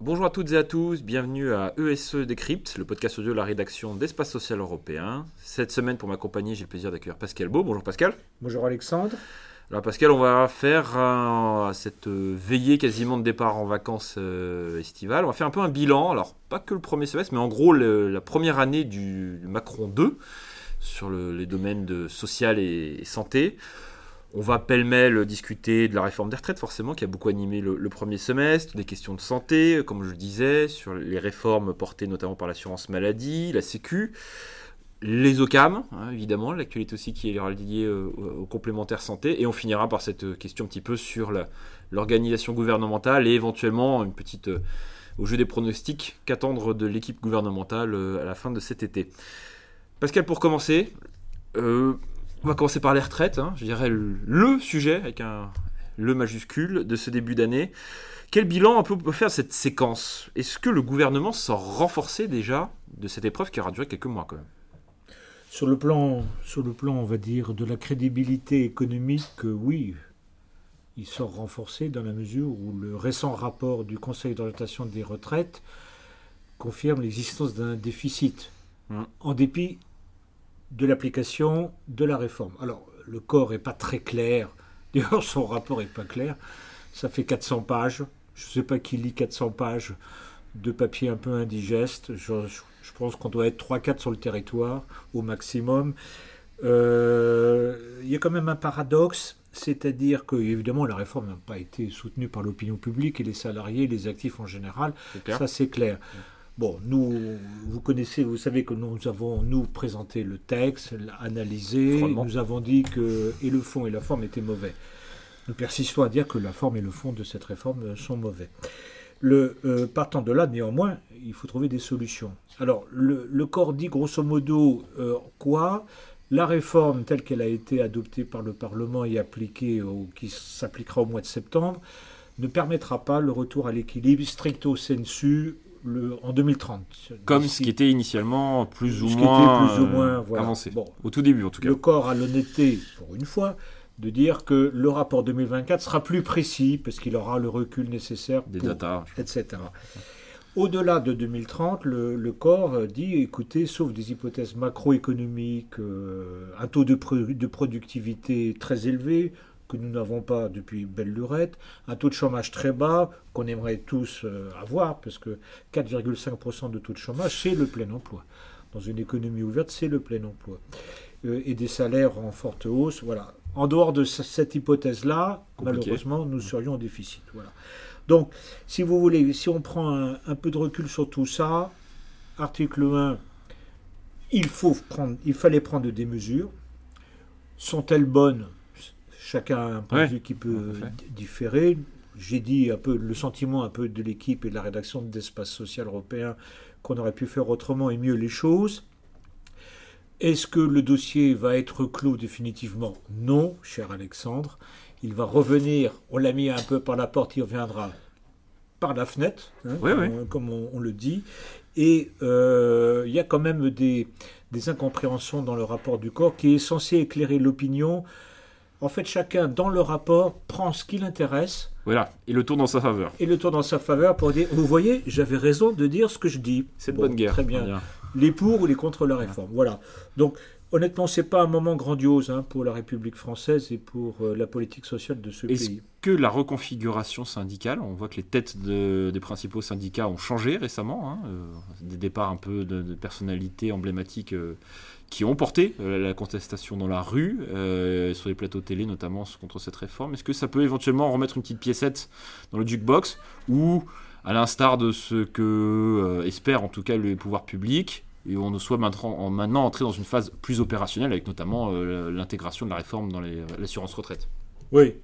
Bonjour à toutes et à tous, bienvenue à ESE Décrypte, le podcast audio de la rédaction d'Espace Social Européen. Cette semaine, pour m'accompagner, j'ai le plaisir d'accueillir Pascal Beau. Bonjour Pascal. Bonjour Alexandre. Alors Pascal, on va faire cette euh, veillée quasiment de départ en vacances euh, estivales. On va faire un peu un bilan, alors pas que le premier semestre, mais en gros la première année du, Macron 2 sur les domaines de social et, santé. On va pêle-mêle discuter de la réforme des retraites, forcément, qui a beaucoup animé le, premier semestre, des questions de santé, comme je le disais, sur les réformes portées notamment par l'assurance maladie, la Sécu les OCAM, hein, évidemment, l'actualité aussi qui est liée euh, aux complémentaires santé, et on finira par cette euh, question un petit peu sur l'organisation gouvernementale et éventuellement une petite euh, au jeu des pronostics qu'attendre de l'équipe gouvernementale à la fin de cet été. Pascal, pour commencer, on va commencer par les retraites, hein, je dirais le, sujet avec un le majuscule de ce début d'année. Quel bilan on peut faire cette séquence? Est-ce que le gouvernement sort renforcé déjà de cette épreuve qui aura duré quelques mois quand même? Sur le plan, sur le plan, on va dire, de la crédibilité économique, oui, il sort renforcé dans la mesure où le récent rapport du Conseil d'orientation des retraites confirme l'existence d'un déficit, mmh. en dépit de l'application de la réforme. Alors, le corps n'est pas très clair, d'ailleurs son rapport n'est pas clair, ça fait 400 pages, je ne sais pas qui lit 400 pages de papier un peu indigeste, je, je pense qu'on doit être 3-4 sur le territoire au maximum. Euh, il y a quand même un paradoxe, c'est-à-dire que, évidemment, la réforme n'a pas été soutenue par l'opinion publique et les salariés, les actifs en général. Ça, c'est clair. Bon, nous, vous connaissez, vous savez que nous avons, nous, présenté le texte, analysé, nous avons dit que et le fond et la forme étaient mauvais. Nous persistons à dire que la forme et le fond de cette réforme sont mauvais. Le, euh, partant de là, néanmoins, il faut trouver des solutions. Alors, le, corps dit grosso modo euh, quoi? La réforme telle qu'elle a été adoptée par le Parlement et appliquée, ou qui s'appliquera au mois de septembre, ne permettra pas le retour à l'équilibre stricto sensu le, en 2030. Comme ce qui était initialement plus ou moins, plus ou moins avancé. au tout début en tout cas. Le corps a l'honnêteté, pour une fois, de dire que le rapport 2024 sera plus précis parce qu'il aura le recul nécessaire, Des data, etc. Au-delà de 2030, le, corps dit, écoutez, sauf des hypothèses macroéconomiques, euh, un taux de, de, productivité très élevé, que nous n'avons pas depuis belle lurette, un taux de chômage très bas, qu'on aimerait tous euh, avoir, parce que 4,5% de taux de chômage, c'est le plein emploi. Dans une économie ouverte, c'est le plein emploi. Euh, et des salaires en forte hausse, voilà. En dehors de cette hypothèse-là, malheureusement, nous serions en déficit. Voilà. Donc, si vous voulez, si on prend un, peu de recul sur tout ça, article 1, il, faut prendre, il fallait prendre des mesures. Sont-elles bonnes? Chacun a un point de vue qui peut différer. J'ai dit un peu le sentiment un peu de l'équipe et de la rédaction d'Espace Social Européen qu'on aurait pu faire autrement et mieux les choses. Est-ce que le dossier va être clos définitivement? Non, cher Alexandre. Il va revenir, on l'a mis un peu par la porte, il reviendra par la fenêtre, hein, comme, On, le dit. Et euh, il y a quand même des, des, incompréhensions dans le rapport du corps qui est censé éclairer l'opinion. En fait, chacun, dans le rapport, prend ce qui l'intéresse. Voilà, et le tourne dans sa faveur. Et le tourne dans sa faveur pour dire, vous voyez, j'avais raison de dire ce que je dis. C'est de bonne guerre. Très bien les pour ou les contre la réforme. Voilà. Donc, honnêtement, ce n'est pas un moment grandiose hein, pour la République française et pour euh, la politique sociale de ce pays. Est-ce que la reconfiguration syndicale, on voit que les têtes des principaux syndicats ont changé récemment, hein, euh, des départs un peu de, personnalités emblématiques euh, qui ont porté la contestation dans la rue, sur les plateaux télé notamment contre cette réforme. Est-ce que ça peut éventuellement remettre une petite piécette dans le jukebox ou à l'instar de ce que euh, espèrent en tout cas les pouvoirs publics, et on soit maintenant, entré dans une phase plus opérationnelle avec notamment euh, l'intégration de la réforme dans l'assurance retraite? Oui,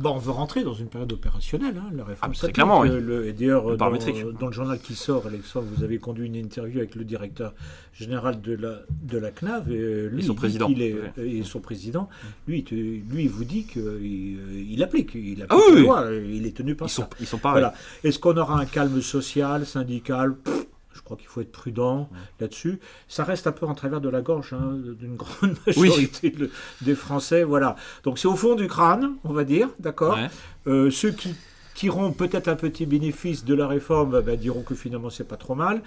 bah, on veut rentrer dans une période opérationnelle, hein, la réforme. Ah, clairement, oui. et d'ailleurs, dans, dans, le journal qui sort, Alexandre, vous avez conduit une interview avec le directeur général de la, de la CNAV. Et, lui, son président. Il est, et son président. Lui, lui, il vous dit qu'il il applique. Il applique ah, la loi. Il est tenu par ils ça. Sont, ils sont pareils. Voilà. Est-ce qu'on aura un calme social, syndical? Crois qu'il faut être prudent là-dessus. Ça reste un peu en travers de la gorge hein, d'une grande majorité des Français. Voilà. Donc c'est au fond du crâne, on va dire, d'accord euh, Ceux qui tireront peut-être un petit bénéfice de la réforme ben, diront que finalement c'est pas trop mal.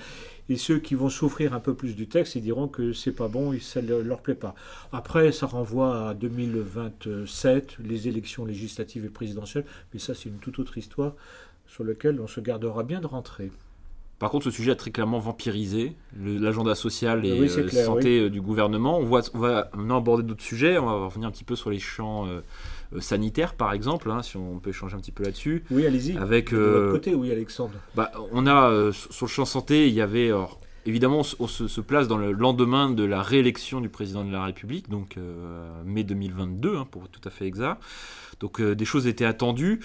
Et ceux qui vont souffrir un peu plus du texte, ils diront que c'est pas bon et ça ne leur plaît pas. Après, ça renvoie à 2027, les élections législatives et présidentielles, mais ça c'est une toute autre histoire sur laquelle on se gardera bien de rentrer. Par contre, ce sujet a très clairement vampirisé l'agenda social et la euh, santé euh, du gouvernement. On, voit, on va maintenant aborder d'autres sujets. On va revenir un petit peu sur les champs euh, sanitaires, par exemple, hein, si on peut échanger un petit peu là-dessus. Oui, allez-y. Avec, de votre côté, oui, Alexandre. Bah, on a sur le champ santé, il y avait évidemment, on se, place dans le lendemain de la réélection du président de la République, donc mai 2022, hein, pour être tout à fait exact. Donc des choses étaient attendues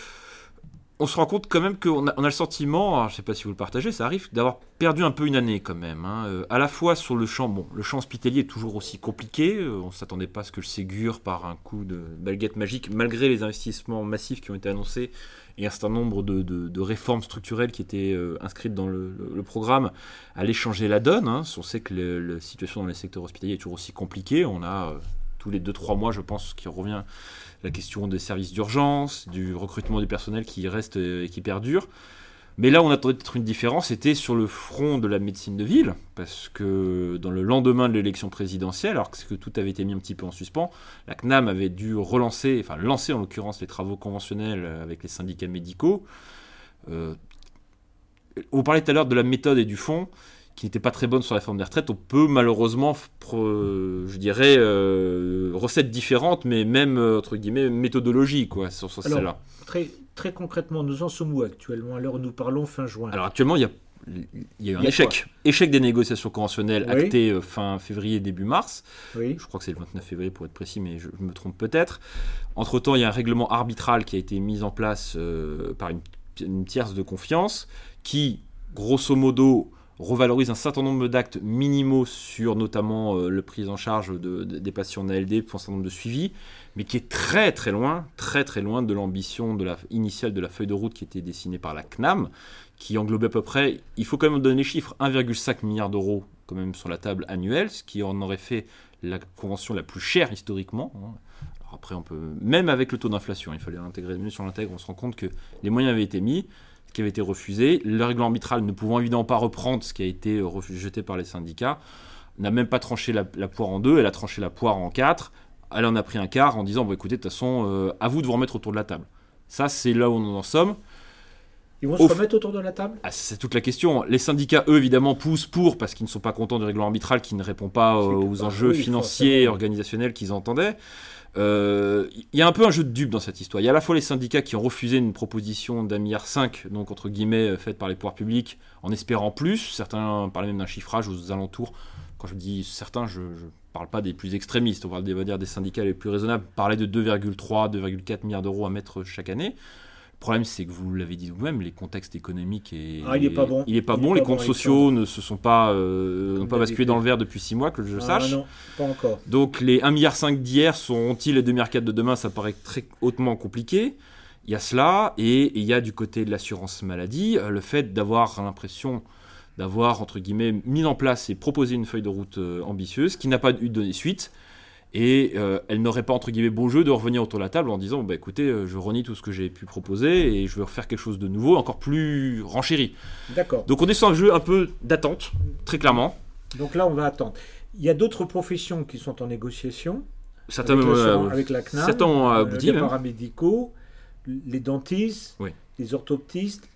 on se rend compte quand même qu'on a, le sentiment, je ne sais pas si vous le partagez, ça arrive d'avoir perdu un peu une année quand même. Hein. Euh, à la fois sur le champ, bon, le champ hospitalier est toujours aussi compliqué. Euh, on ne s'attendait pas à ce que le Ségur, par un coup de baguette magique, malgré les investissements massifs qui ont été annoncés et un certain nombre de, réformes structurelles qui étaient euh, inscrites dans le, programme, allait changer la donne. Hein. On sait que la situation dans les secteurs hospitaliers est toujours aussi compliquée. On a tous les 2-3 mois, je pense, qui revient la question des services d'urgence, du recrutement du personnel qui reste et qui perdure. Mais là, on attendait peut-être une différence, c'était sur le front de la médecine de ville, parce que dans le lendemain de l'élection présidentielle, alors que tout avait été mis un petit peu en suspens, la CNAM avait dû relancer, enfin lancer en l'occurrence les travaux conventionnels avec les syndicats médicaux. Euh, on parlait tout à l'heure de la méthode et du fond qui n'était pas très bonne sur la forme des retraites, on peut malheureusement, je dirais, euh, recettes différentes, mais même, euh, entre guillemets, méthodologie, quoi, sur, sur celle-là. Très, très concrètement, nous en sommes où actuellement, où nous parlons fin juin Alors actuellement, il y a, il y a eu un échec. Échec des négociations conventionnelles acté euh, fin février, début mars. Oui. Je crois que c'est le 29 février pour être précis, mais je, me trompe peut-être. Entre-temps, il y a un règlement arbitral qui a été mis en place par une, une tierce de confiance qui, grosso modo, revalorise un certain nombre d'actes minimaux sur notamment euh, le prise en charge de, des patients en ALD pour un certain nombre de suivis, mais qui est très très loin, très très loin de l'ambition initiale de la feuille de route qui était dessinée par la CNAM, qui englobait à peu près, il faut quand même donner les chiffres, 1,5 milliard d'euros quand même sur la table annuelle, ce qui en aurait fait la convention la plus chère historiquement. Hein. après, on peut, même avec le taux d'inflation, il fallait l'intégrer mieux sur l'intègre, on se rend compte que les moyens avaient été mis qui avait été refusé. Le règlement arbitral ne pouvant évidemment pas reprendre ce qui a été rejeté par les syndicats, n'a même pas tranché la, poire en deux, elle a tranché la poire en quatre. Elle en a pris un quart en disant bon, écoutez, de toute façon, euh, à vous de vous remettre autour de la table. Ça, c'est là où nous en sommes. Ils vont se remettre autour de la table? Ah, C'est toute la question. Les syndicats, eux, évidemment, poussent pour parce qu'ils ne sont pas contents du règlement arbitral qui ne répond pas aux enjeux financiers et organisationnels qu'ils entendaient. Il euh, y a un peu un jeu de dupes dans cette histoire. Il y a à la fois les syndicats qui ont refusé une proposition d'un milliard cinq, donc entre guillemets, euh, faite par les pouvoirs publics, en espérant plus. Certains parlaient même d'un chiffrage aux alentours. Quand je dis certains, je ne parle pas des plus extrémistes, on va dire des syndicats les plus raisonnables, parlaient de 2,3, 2,4 milliards d'euros à mettre chaque année. Le problème, c'est que vous l'avez dit vous-même, les contextes économiques et ah, il est pas bon. Il est pas bon. les comptes sociaux ne se sont pas euh, pas basculé dans le vert depuis 6 mois que je ah, sache. Non, pas encore. Donc les 1,5 milliard d'hier seront-ils les 2 milliards de demain? Ça paraît très hautement compliqué. Il y a cela et il y a du côté de l'assurance maladie euh, le fait d'avoir l'impression d'avoir entre guillemets mis en place et proposé une feuille de route euh, ambitieuse qui n'a pas eu de donner suite et euh, elle n'aurait pas entre guillemets beau jeu de revenir autour de la table en disant bah écoutez euh, je renie tout ce que j'ai pu proposer et je veux refaire quelque chose de nouveau encore plus renchéri. D'accord. Donc on est sur un jeu un peu d'attente très clairement. Donc là on va attendre. Il y a d'autres professions qui sont en négociation. Certains avec, la, avec la CNAM, certains ont euh, abouti, les paramédicaux les dentistes les orthoptistes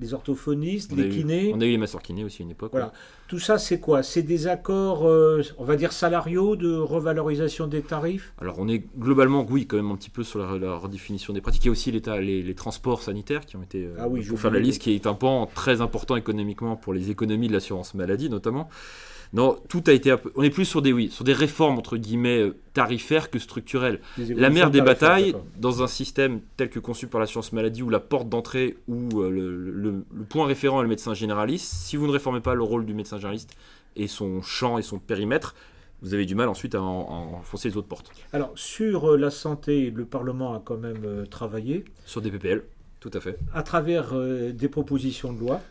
les orthophonistes, les kinés. on a eu les masseurs kinés aussi à une époque. Voilà. Tout ça, c'est quoi? C'est des accords, euh, on va dire, salariaux de revalorisation des tarifs? Alors, on est globalement, oui, quand même un petit peu sur la, redéfinition des pratiques. Il y a aussi les, les, transports sanitaires qui ont été, euh, ah oui, pour faire la liste, qui est un pan très important économiquement pour les économies de l'assurance maladie, notamment. Non, tout a été. On est plus sur des oui, sur des réformes entre guillemets euh, tarifaires que structurelles. La mère des batailles dans un système tel que conçu par l'assurance maladie où la porte d'entrée ou euh, le, point référent est le médecin généraliste. Si vous ne réformez pas le rôle du médecin généraliste et son champ et son périmètre, vous avez du mal ensuite à enfoncer les autres portes. Alors sur euh, la santé, le Parlement a quand même travaillé. Sur des PPL, tout à fait. À travers des propositions de loi.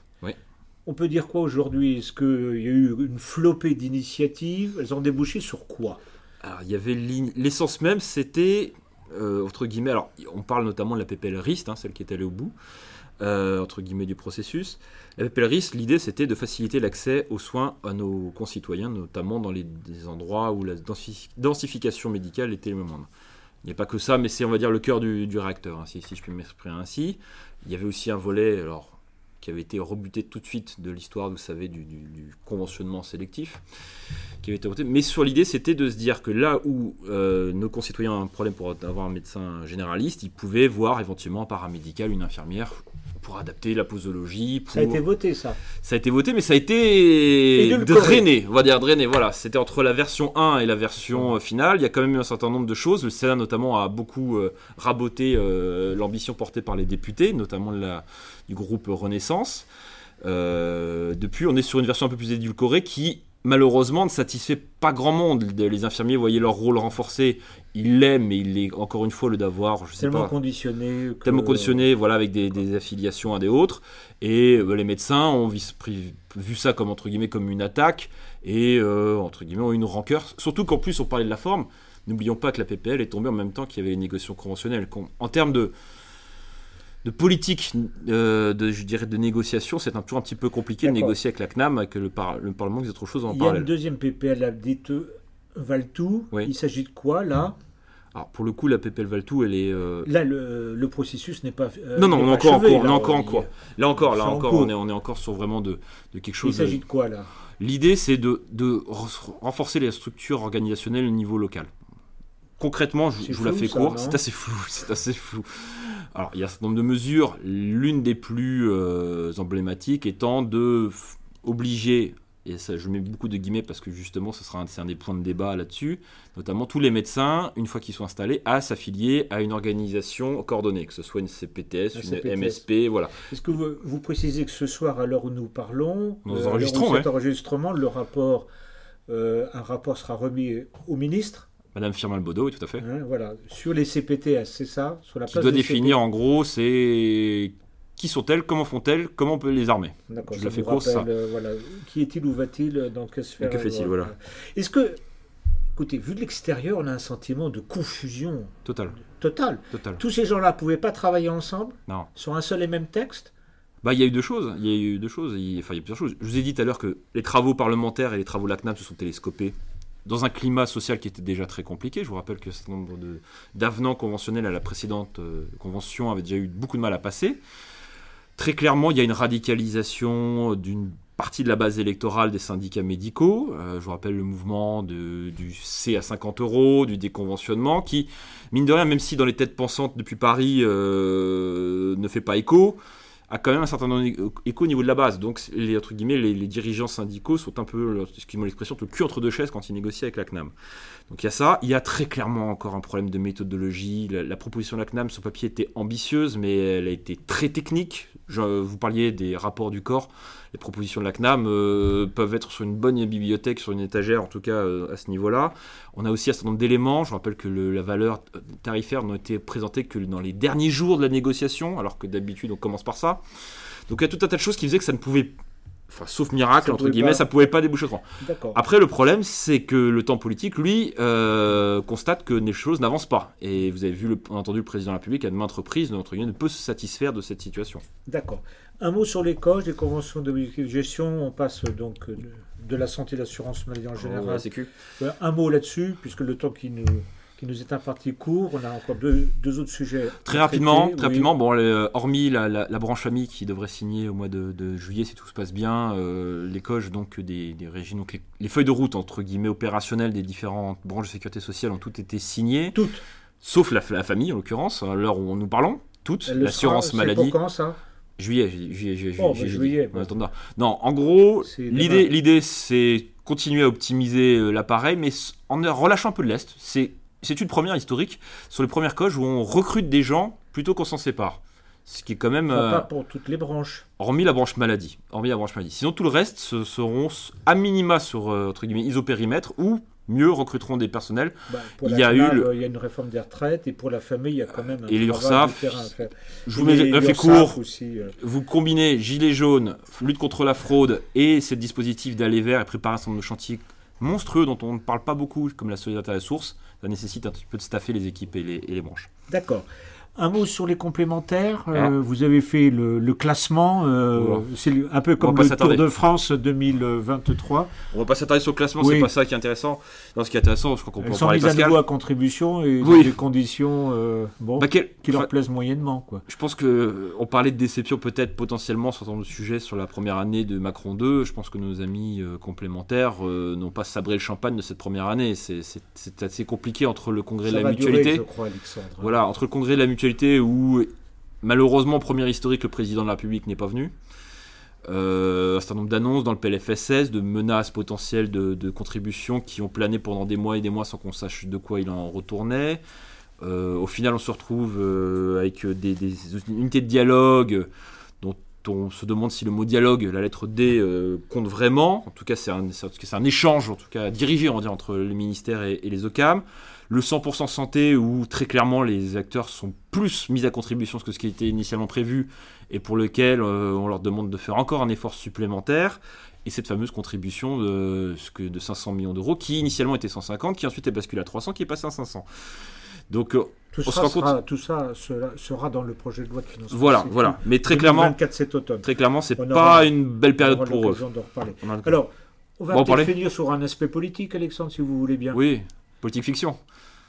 On peut dire quoi aujourd'hui? Est-ce qu'il y a eu une flopée d'initiatives? Elles ont débouché sur quoi? Alors, il y avait l'essence même, c'était, euh, entre guillemets, alors on parle notamment de la PPL RIST, hein, celle qui est allée au bout, euh, entre guillemets, du processus. La PPL RIST, l'idée c'était de faciliter l'accès aux soins à nos concitoyens, notamment dans les endroits où la densification médicale était le moindre. Il n'y a pas que ça, mais c'est, on va dire, le cœur du, réacteur, hein, si, si, je puis m'exprimer ainsi. Il y avait aussi un volet, alors qui avait été rebuté tout de suite de l'histoire, vous savez, du, conventionnement sélectif, qui avait été rebuté. Mais sur l'idée, c'était de se dire que là où euh, nos concitoyens ont un problème pour avoir un médecin généraliste, ils pouvaient voir éventuellement un paramédical, une infirmière, pour adapter la posologie. Ça a été voté, ça. Ça a été voté, mais ça a été drainé, on va dire drainé. Voilà, c'était entre la version 1 et la version euh, finale. Il y a quand même eu un certain nombre de choses. Le Sénat, notamment, a beaucoup euh, raboté l'ambition portée par les députés, notamment la du groupe Renaissance. Euh, depuis, on est sur une version un peu plus édulcorée qui, malheureusement, ne satisfait pas grand monde. Les infirmiers voyaient leur rôle renforcé. Ils l'aiment, mais il est encore une fois le d'avoir, je sais tellement pas, conditionné, tellement conditionné, voilà, avec des, affiliations à des autres. Et euh, les médecins ont vu, ça comme entre guillemets comme une attaque et euh, entre guillemets ont une rancœur. Surtout qu'en plus on parlait de la forme. N'oublions pas que la PPL est tombée en même temps qu'il y avait les négociations conventionnelles. En termes de de politique, euh, de, je dirais, de négociation, c'est un, toujours un petit peu compliqué de négocier avec la CNAM, avec le, le Parlement, des autres choses en Il y a une deuxième PPL dite Valtou. Il s'agit de quoi là? Alors pour le coup, la PPL Valtou, elle est. Euh, là, le, processus n'est pas. Euh, non, non, on est encore, on en cours. Là encore, là encore, on est, on est encore sur vraiment de, de quelque chose. Il s'agit de quoi là? L'idée, c'est de, de, renforcer les structures organisationnelles au niveau local. Concrètement, je, vous la fais court, c'est assez flou, c'est assez flou. Alors, il y a un certain nombre de mesures. L'une des plus euh, emblématiques étant de obliger, et ça je mets beaucoup de guillemets parce que justement ce sera un, un des points de débat là-dessus, notamment tous les médecins, une fois qu'ils sont installés, à s'affilier à une organisation coordonnée, que ce soit une CPTS, une MSP, voilà. Est-ce que vous, précisez que ce soir, à l'heure où nous parlons, nous euh, enregistrons, cet enregistrement, le rapport, euh, un rapport sera remis au ministre? Madame Firmin Bodo, oui, tout à fait. Hein, voilà, sur les CPTS, c'est ça sur la Qui doit définir en gros, c'est qui sont-elles, comment font-elles, comment on peut les armer. D'accord, je la fais course, ça. Euh, voilà. Qui est-il ou va-t-il dans quelle sphère Que fait-il, voilà. Est-ce que, écoutez, vu de l'extérieur, on a un sentiment de confusion. Total. Total. Total. Tous ces gens-là ne pouvaient pas travailler ensemble non. sur un seul et même texte? Bah, il y a eu deux choses. Il y a eu deux choses. enfin, il y a plusieurs choses. Je vous ai dit tout à l'heure que les travaux parlementaires et les travaux de la se sont télescopés dans un climat social qui était déjà très compliqué. Je vous rappelle que certain nombre d'avenants conventionnels à la précédente euh, convention avaient déjà eu beaucoup de mal à passer. Très clairement, il y a une radicalisation d'une partie de la base électorale des syndicats médicaux. Euh, je vous rappelle le mouvement du C à 50 euros, du déconventionnement, qui, mine de rien, même si dans les têtes pensantes depuis Paris euh, ne fait pas écho, a quand même un certain d'écho au niveau de la base. Donc, les, entre guillemets, les, dirigeants syndicaux sont un peu, excusez-moi l'expression, le cul entre deux chaises quand ils négocient avec la CNAM. Donc, il y a ça. Il y a très clairement encore un problème de méthodologie. La, proposition de la CNAM, sur papier, était ambitieuse, mais elle a été très technique. Je, vous parliez des rapports du corps les propositions de la CNAM euh, peuvent être sur une bonne bibliothèque, sur une étagère, en tout cas euh, à ce niveau-là. On a aussi un certain nombre d'éléments. Je rappelle que la valeur tarifaire n'a été présentée que dans les derniers jours de la négociation, alors que d'habitude on commence par ça. Donc il y a tout un tas de choses qui faisaient que ça ne pouvait Enfin, sauf miracle, entre guillemets, ça pouvait pas déboucher autrement. Après, le problème, c'est que le temps politique, lui, euh, constate que les choses n'avancent pas. Et vous avez vu, le, entendu le président de la République à de maintes reprises, notre ne peut se satisfaire de cette situation. D'accord. Un mot sur les COGE, les conventions de gestion. On passe donc de, la santé et l'assurance maladie en général. un mot là-dessus, puisque le temps qui nous, qui nous est imparti court. On a encore deux, autres sujets. Très rapidement, très rapidement. Bon, hormis la, branche famille qui devrait signer au mois de, juillet si tout se passe bien, euh, les COGE donc des, régimes, donc les, feuilles de route entre guillemets opérationnelles des différentes branches de sécurité sociale ont toutes été signées. Toutes. Sauf la, famille en l'occurrence, à l'heure où nous parlons. Toutes. L'assurance maladie. Pour quand ça? Juillet, juillet, juillet, oh, bah, juillet. Non, en gros, l'idée, l'idée, c'est continuer à optimiser euh, l'appareil, mais en relâchant un peu de l'est. C'est, c'est une première historique sur les premières coches où on recrute des gens plutôt qu'on s'en sépare. Ce qui est quand même. pas euh, pour toutes les branches. Hormis la branche maladie. Hormis la branche maladie. Sinon, tout le reste seront à minima sur euh, entre guillemets isopérimètre ou mieux recruteront des personnels. Bah, pour Il y a eu CNAV, le- Il y a une réforme des retraites et pour la famille, il y a quand même un Et l'URSSAF. Je vous Et mets un fait court. aussi, euh, Vous combinez gilet jaune, lutte contre la fraude et ce dispositif d'aller vers et nombre de chantiers monstrueux dont on ne parle pas beaucoup, comme la solidarité à la source. Ça nécessite un petit peu de staffer les équipes et les, et les branches. D'accord. Un mot sur les complémentaires. Euh, vous avez fait le, le classement. euh, Voilà. C'est le- un peu comme le Tour de France 2023. On va pas s'attarder sur le classement, Oui. c'est pas ça qui est intéressant. Non, ce qui est intéressant, je crois qu'on peut Elles en sont parler mises à nouveau à contribution et dans des conditions euh, bon, Bah, quel- qui leur enfin, plaisent moyennement. Quoi. Je pense que euh, on parlait de déception peut-être potentiellement sur de sujets sur la première année de Macron 2. Je pense que nos amis complémentaires n'ont pas sabré le champagne de cette première année. C'est- assez compliqué entre le congrès Ça de la durer, mutualité. je crois, Alexandre. Voilà, entre le congrès de la mutualité où malheureusement première historique le président de la République n'est pas venu. Euh, un certain nombre d'annonces dans le PLFSS, de menaces potentielles de, contributions qui ont plané pendant des mois et des mois sans qu'on sache de quoi il en retournait. Euh, au final, on se retrouve euh, avec des, des unités de dialogue dont on se demande si le mot dialogue, la lettre D, compte vraiment. En tout cas, c'est un, échange, en tout cas dirigé, on va entre le ministère et les OCAM. Le 100% santé, où très clairement les acteurs sont plus mis à contribution que ce qui était initialement prévu, et pour lequel euh, on leur demande de faire encore un effort supplémentaire. Et cette fameuse contribution de, ce que- de 500 millions d'euros, qui initialement était 150, qui ensuite est basculé à 300, qui est passé à 500. Donc euh, Tout, on ça se rend compte- sera, tout ça sera, sera dans le projet de loi de financement. voilà, voilà. Mais très clairement, 2024 cet automne. très clairement, c'est pas aura- une belle On période aura pour eux. On Alors, on va On va en peut-être parler finir sur un aspect politique, Alexandre, si vous voulez bien. Oui, politique fiction.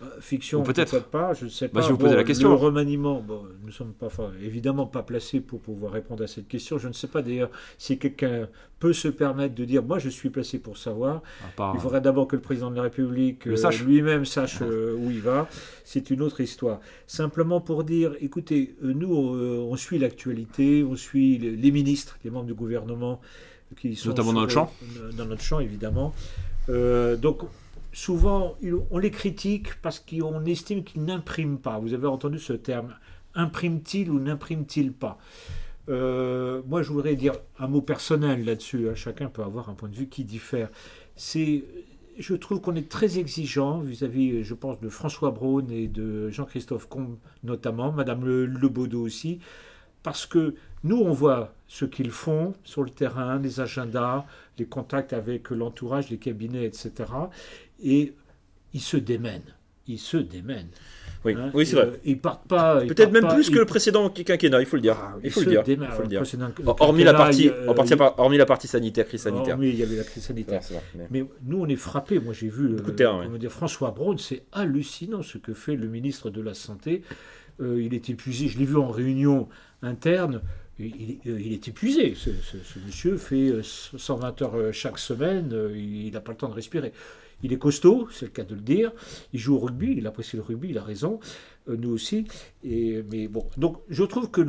Euh, Fiction, peut-être. pas, je ne sais Bah, pas. vais vous poser la question. Le remaniement, bon, nous ne sommes pas, enfin, évidemment pas placés pour pouvoir répondre à cette question. Je ne sais pas d'ailleurs si quelqu'un peut se permettre de dire, moi je suis placé pour savoir. Part- Il faudrait d'abord que le président de la République euh, sache. lui-même sache euh, où il va. C'est une autre histoire. Simplement pour dire, écoutez, euh, nous, euh, on suit l'actualité, on suit les, les ministres, les membres du gouvernement qui sont Notamment dans notre champ. dans notre champ, évidemment. Euh, donc, souvent, on les critique parce qu'on estime qu'ils n'impriment pas. Vous avez entendu ce terme. Imprime-t-il ou n'imprime-t-il pas? Euh, Moi, je voudrais dire un mot personnel là-dessus. hein. Chacun peut avoir un point de vue qui diffère. C'est, je trouve qu'on est très exigeant vis-à-vis, je pense, de François Braun et de Jean-Christophe Combe notamment, Madame Le, Lebaudot aussi, parce que nous, on voit ce qu'ils font sur le terrain, les agendas, les contacts avec l'entourage, les cabinets, etc. Et ils se démènent. Ils se démènent. Oui, hein. oui c'est Euh, vrai. Ils partent pas. Peut-être même pas- plus que ils- le précédent quinquennat, il faut le dire. Ah, il faut le dire. il faut le dire. Hormis la partie, il hormis la partie sanitaire, crise sanitaire. Oui, il y avait la crise sanitaire. Ouais, c'est vrai, mais- Mais nous, on est frappés. Moi, j'ai vu de euh, oui. dire, François Braun. C'est hallucinant ce que fait le ministre de la Santé. Euh, il est épuisé. Je l'ai vu en réunion interne. Il, il- est épuisé. Ce, monsieur fait euh, 120 heures euh, chaque semaine. euh, Il n'a pas le temps de respirer. Il est costaud, c'est le cas de le dire. Il joue au rugby, il apprécie le rugby, il a raison. Euh, nous aussi. Mais bon, donc je trouve que,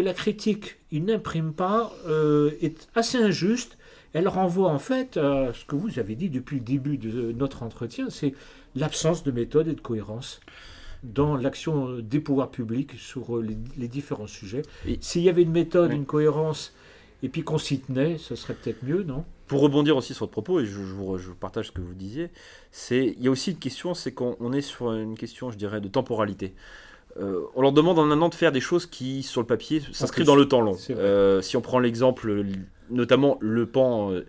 la critique, il n'imprime pas, euh, est assez injuste. Elle renvoie en fait à ce que vous avez dit depuis le début de notre entretien, c'est l'absence de méthode et de cohérence dans l'action des pouvoirs publics sur les, les différents sujets. Et- S'il y avait une méthode, Oui. une cohérence, et puis qu'on s'y tenait, ce serait peut-être mieux, non? Pour rebondir aussi sur votre propos, et je, je vous, je partage ce que vous disiez, c'est il y a aussi une question, c'est qu'on on est sur une question, je dirais, de temporalité. Euh, on leur demande en un an de faire des choses qui, sur le papier, s'inscrivent dans le temps long. Euh, si on prend l'exemple, notamment le pan euh,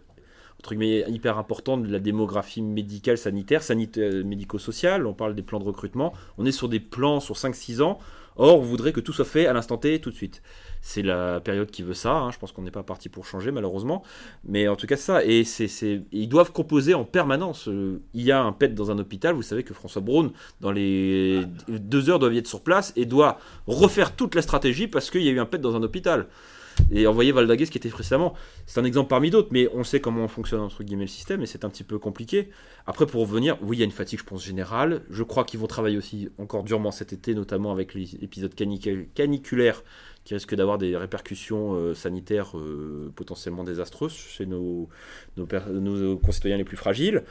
entre guillemets hyper important de la démographie médicale, sanitaire, sanitaire médico-sociale, on parle des plans de recrutement, on est sur des plans sur 5-6 ans. Or, on voudrait que tout soit fait à l'instant T, tout de suite. C'est la période qui veut ça. hein. Je pense qu'on n'est pas parti pour changer, malheureusement. Mais en tout cas, ça. Et c'est- ils doivent composer en permanence. Euh, Il y a un PET dans un hôpital. Vous savez que François Braun, dans les deux heures, doit y être sur place et doit refaire toute la stratégie parce qu'il y a eu un PET dans un hôpital. Et envoyer Valdagues, ce qui était précédemment. C'est un exemple parmi d'autres, mais on sait comment fonctionne entre guillemets le système et c'est un petit peu compliqué. Après, pour revenir, oui, il y a une fatigue, je pense, générale. Je crois qu'ils vont travailler aussi encore durement cet été, notamment avec l'épisode canicu- caniculaire qui risque d'avoir des répercussions euh, sanitaires euh, potentiellement désastreuses chez nos, nos, nos concitoyens les plus fragiles.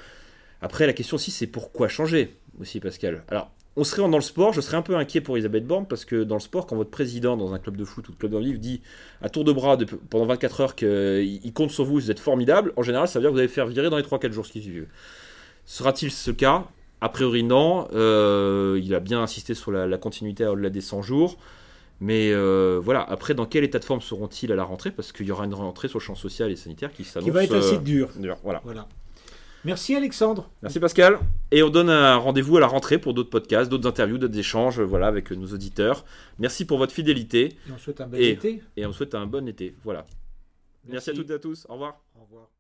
Après, la question aussi, c'est pourquoi changer aussi, Pascal? Alors, on serait dans le sport, je serais un peu inquiet pour Elisabeth Borne, parce que dans le sport, quand votre président dans un club de foot ou de club de livre dit à tour de bras de- pendant 24 heures qu'il il compte sur vous, vous êtes formidable, en général, ça veut dire que vous allez faire virer dans les 3-4 jours qui suivent. Sera-t-il ce cas? A priori non. Euh, il a bien insisté sur la, continuité au-delà des 100 jours. Mais euh, voilà, après, dans quel état de forme seront-ils à la rentrée? Parce qu'il y aura une rentrée sur le champ social et sanitaire qui s'annonce. Qui va être assez dur. voilà. voilà. Merci Alexandre. Merci Pascal. Et on donne un rendez-vous à la rentrée pour d'autres podcasts, d'autres interviews, d'autres échanges voilà, avec nos auditeurs. Merci pour votre fidélité. Et on souhaite un bon été. Et on souhaite un bon été. Voilà. Merci, Merci à toutes et à tous. Au revoir. Au revoir.